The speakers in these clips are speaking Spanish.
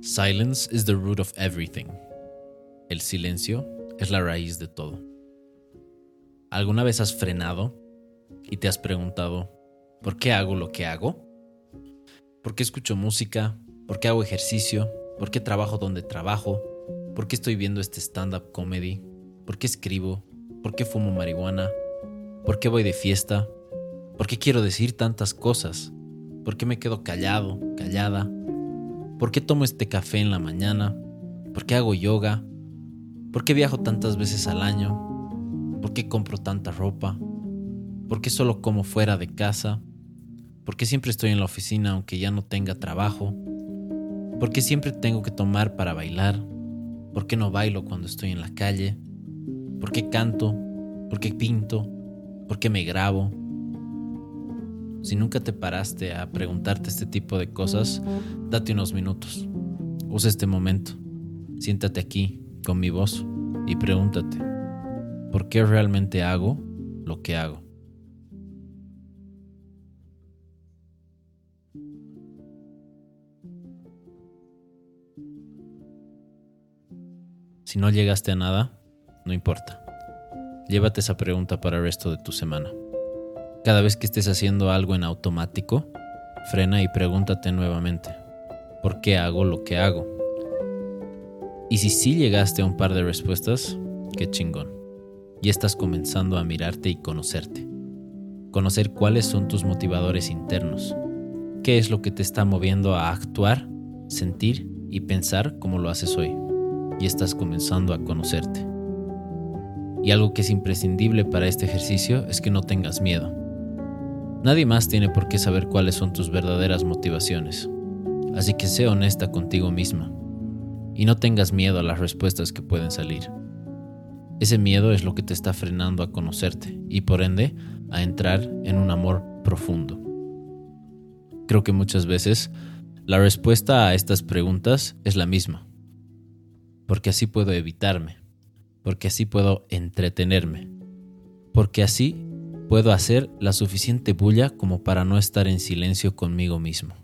Silence is the root of everything. El silencio es la raíz de todo. ¿Alguna vez has frenado y te has preguntado, ¿por qué hago lo que hago? ¿Por qué escucho música? ¿Por qué hago ejercicio? ¿Por qué trabajo donde trabajo? ¿Por qué estoy viendo este stand-up comedy? ¿Por qué escribo? ¿Por qué fumo marihuana? ¿Por qué voy de fiesta? ¿Por qué quiero decir tantas cosas? ¿Por qué me quedo callado, callada? ¿Por qué tomo este café en la mañana? ¿Por qué hago yoga? ¿Por qué viajo tantas veces al año? ¿Por qué compro tanta ropa? ¿Por qué solo como fuera de casa? ¿Por qué siempre estoy en la oficina aunque ya no tenga trabajo? ¿Por qué siempre tengo que tomar para bailar? ¿Por qué no bailo cuando estoy en la calle? ¿Por qué canto? ¿Por qué pinto? ¿Por qué me grabo? Si nunca te paraste a preguntarte este tipo de cosas, date unos minutos. Usa este momento. Siéntate aquí con mi voz y pregúntate, ¿por qué realmente hago lo que hago? Si no llegaste a nada, no importa. Llévate esa pregunta para el resto de tu semana. Cada vez que estés haciendo algo en automático, frena y pregúntate nuevamente, ¿por qué hago lo que hago? Y si sí llegaste a un par de respuestas, qué chingón. Y estás comenzando a mirarte y conocerte. Conocer cuáles son tus motivadores internos. ¿Qué es lo que te está moviendo a actuar, sentir y pensar como lo haces hoy? Y estás comenzando a conocerte. Y algo que es imprescindible para este ejercicio es que no tengas miedo. Nadie más tiene por qué saber cuáles son tus verdaderas motivaciones. Así que sé honesta contigo misma y no tengas miedo a las respuestas que pueden salir. Ese miedo es lo que te está frenando a conocerte y por ende a entrar en un amor profundo. Creo que muchas veces la respuesta a estas preguntas es la misma. Porque así puedo evitarme, porque así puedo entretenerme, porque así puedo hacer la suficiente bulla como para no estar en silencio conmigo mismo.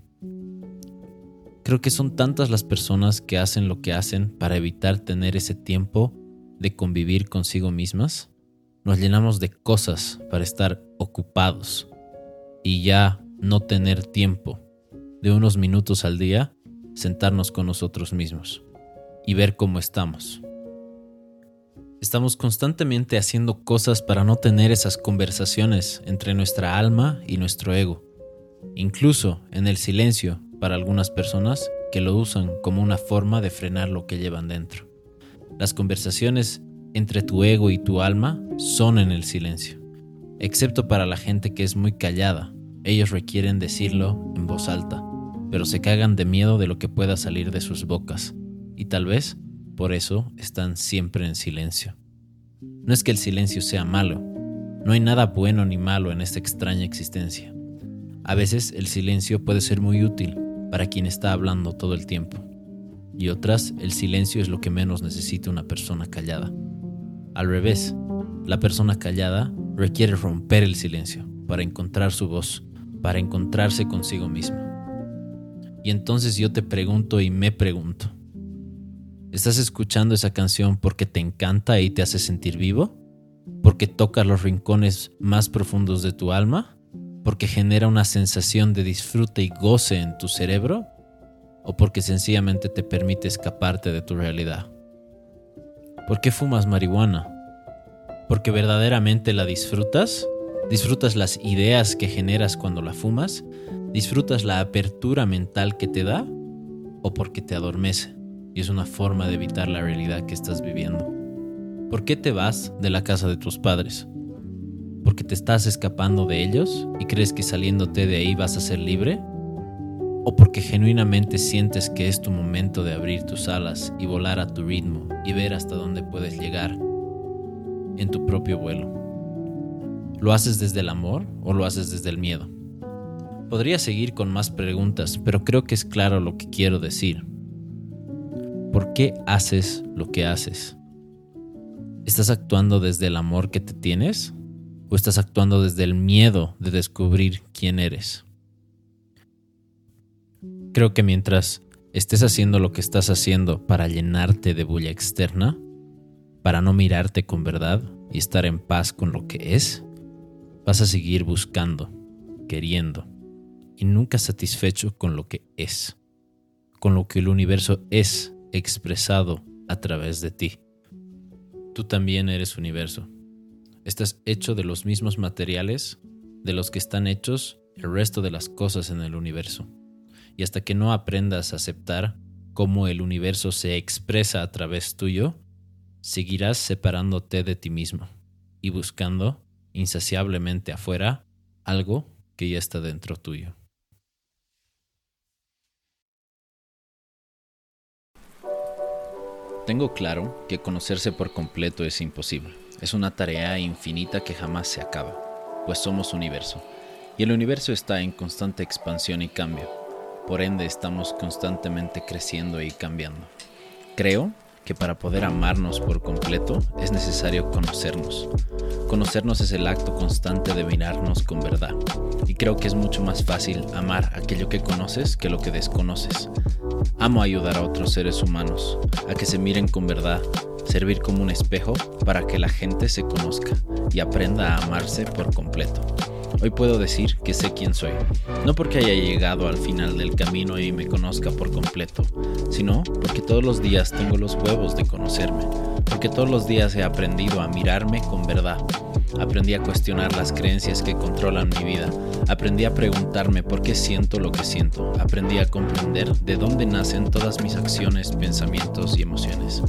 Creo que son tantas las personas que hacen lo que hacen para evitar tener ese tiempo de convivir consigo mismas. Nos llenamos de cosas para estar ocupados y ya no tener tiempo de unos minutos al día sentarnos con nosotros mismos y ver cómo estamos Estamos constantemente haciendo cosas para no tener esas conversaciones entre nuestra alma y nuestro ego. Incluso en el silencio para algunas personas que lo usan como una forma de frenar lo que llevan dentro. Las conversaciones entre tu ego y tu alma son en el silencio, excepto para la gente que es muy callada. Ellos requieren decirlo en voz alta, pero se cagan de miedo de lo que pueda salir de sus bocas, y tal vez por eso están siempre en silencio. No es que el silencio sea malo, no hay nada bueno ni malo en esta extraña existencia. A veces el silencio puede ser muy útil para quien está hablando todo el tiempo, y otras el silencio es lo que menos necesita una persona callada. Al revés, la persona callada requiere romper el silencio para encontrar su voz, para encontrarse consigo misma. Y entonces yo te pregunto y me pregunto, ¿Estás escuchando esa canción porque te encanta y te hace sentir vivo? ¿Porque toca los rincones más profundos de tu alma? ¿Porque genera una sensación de disfrute y goce en tu cerebro? ¿O porque sencillamente te permite escaparte de tu realidad? ¿Por qué fumas marihuana? ¿Porque verdaderamente la disfrutas? ¿Disfrutas las ideas que generas cuando la fumas? ¿Disfrutas la apertura mental que te da? ¿O porque te adormece? Y es una forma de evitar la realidad que estás viviendo. ¿Por qué te vas de la casa de tus padres? ¿Porque te estás escapando de ellos y crees que saliéndote de ahí vas a ser libre? ¿O porque genuinamente sientes que es tu momento de abrir tus alas y volar a tu ritmo y ver hasta dónde puedes llegar en tu propio vuelo? ¿Lo haces desde el amor o lo haces desde el miedo? Podría seguir con más preguntas, pero creo que es claro lo que quiero decir. ¿Por qué haces lo que haces? ¿Estás actuando desde el amor que te tienes? ¿O estás actuando desde el miedo de descubrir quién eres? Creo que mientras estés haciendo lo que estás haciendo para llenarte de bulla externa, para no mirarte con verdad y estar en paz con lo que es, vas a seguir buscando, queriendo y nunca satisfecho con lo que es, con lo que el universo es expresado a través de ti. Tú también eres universo. Estás hecho de los mismos materiales de los que están hechos el resto de las cosas en el universo. Y hasta que no aprendas a aceptar cómo el universo se expresa a través tuyo, seguirás separándote de ti mismo y buscando insaciablemente afuera algo que ya está dentro tuyo. Tengo claro que conocerse por completo es imposible. Es una tarea infinita que jamás se acaba, pues somos universo. Y el universo está en constante expansión y cambio. Por ende estamos constantemente creciendo y cambiando. Creo que para poder amarnos por completo es necesario conocernos. Conocernos es el acto constante de mirarnos con verdad. Y creo que es mucho más fácil amar aquello que conoces que lo que desconoces. Amo ayudar a otros seres humanos a que se miren con verdad, servir como un espejo para que la gente se conozca y aprenda a amarse por completo. Hoy puedo decir que sé quién soy, no porque haya llegado al final del camino y me conozca por completo, sino porque todos los días tengo los huevos de conocerme, porque todos los días he aprendido a mirarme con verdad, Aprendí a cuestionar las creencias que controlan mi vida. Aprendí a preguntarme por qué siento lo que siento. Aprendí a comprender de dónde nacen todas mis acciones, pensamientos y emociones.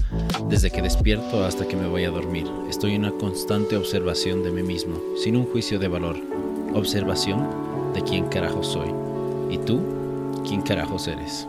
Desde que despierto hasta que me voy a dormir, estoy en una constante observación de mí mismo, sin un juicio de valor. Observación de quién carajo soy. ¿Y tú? ¿Quién carajos eres?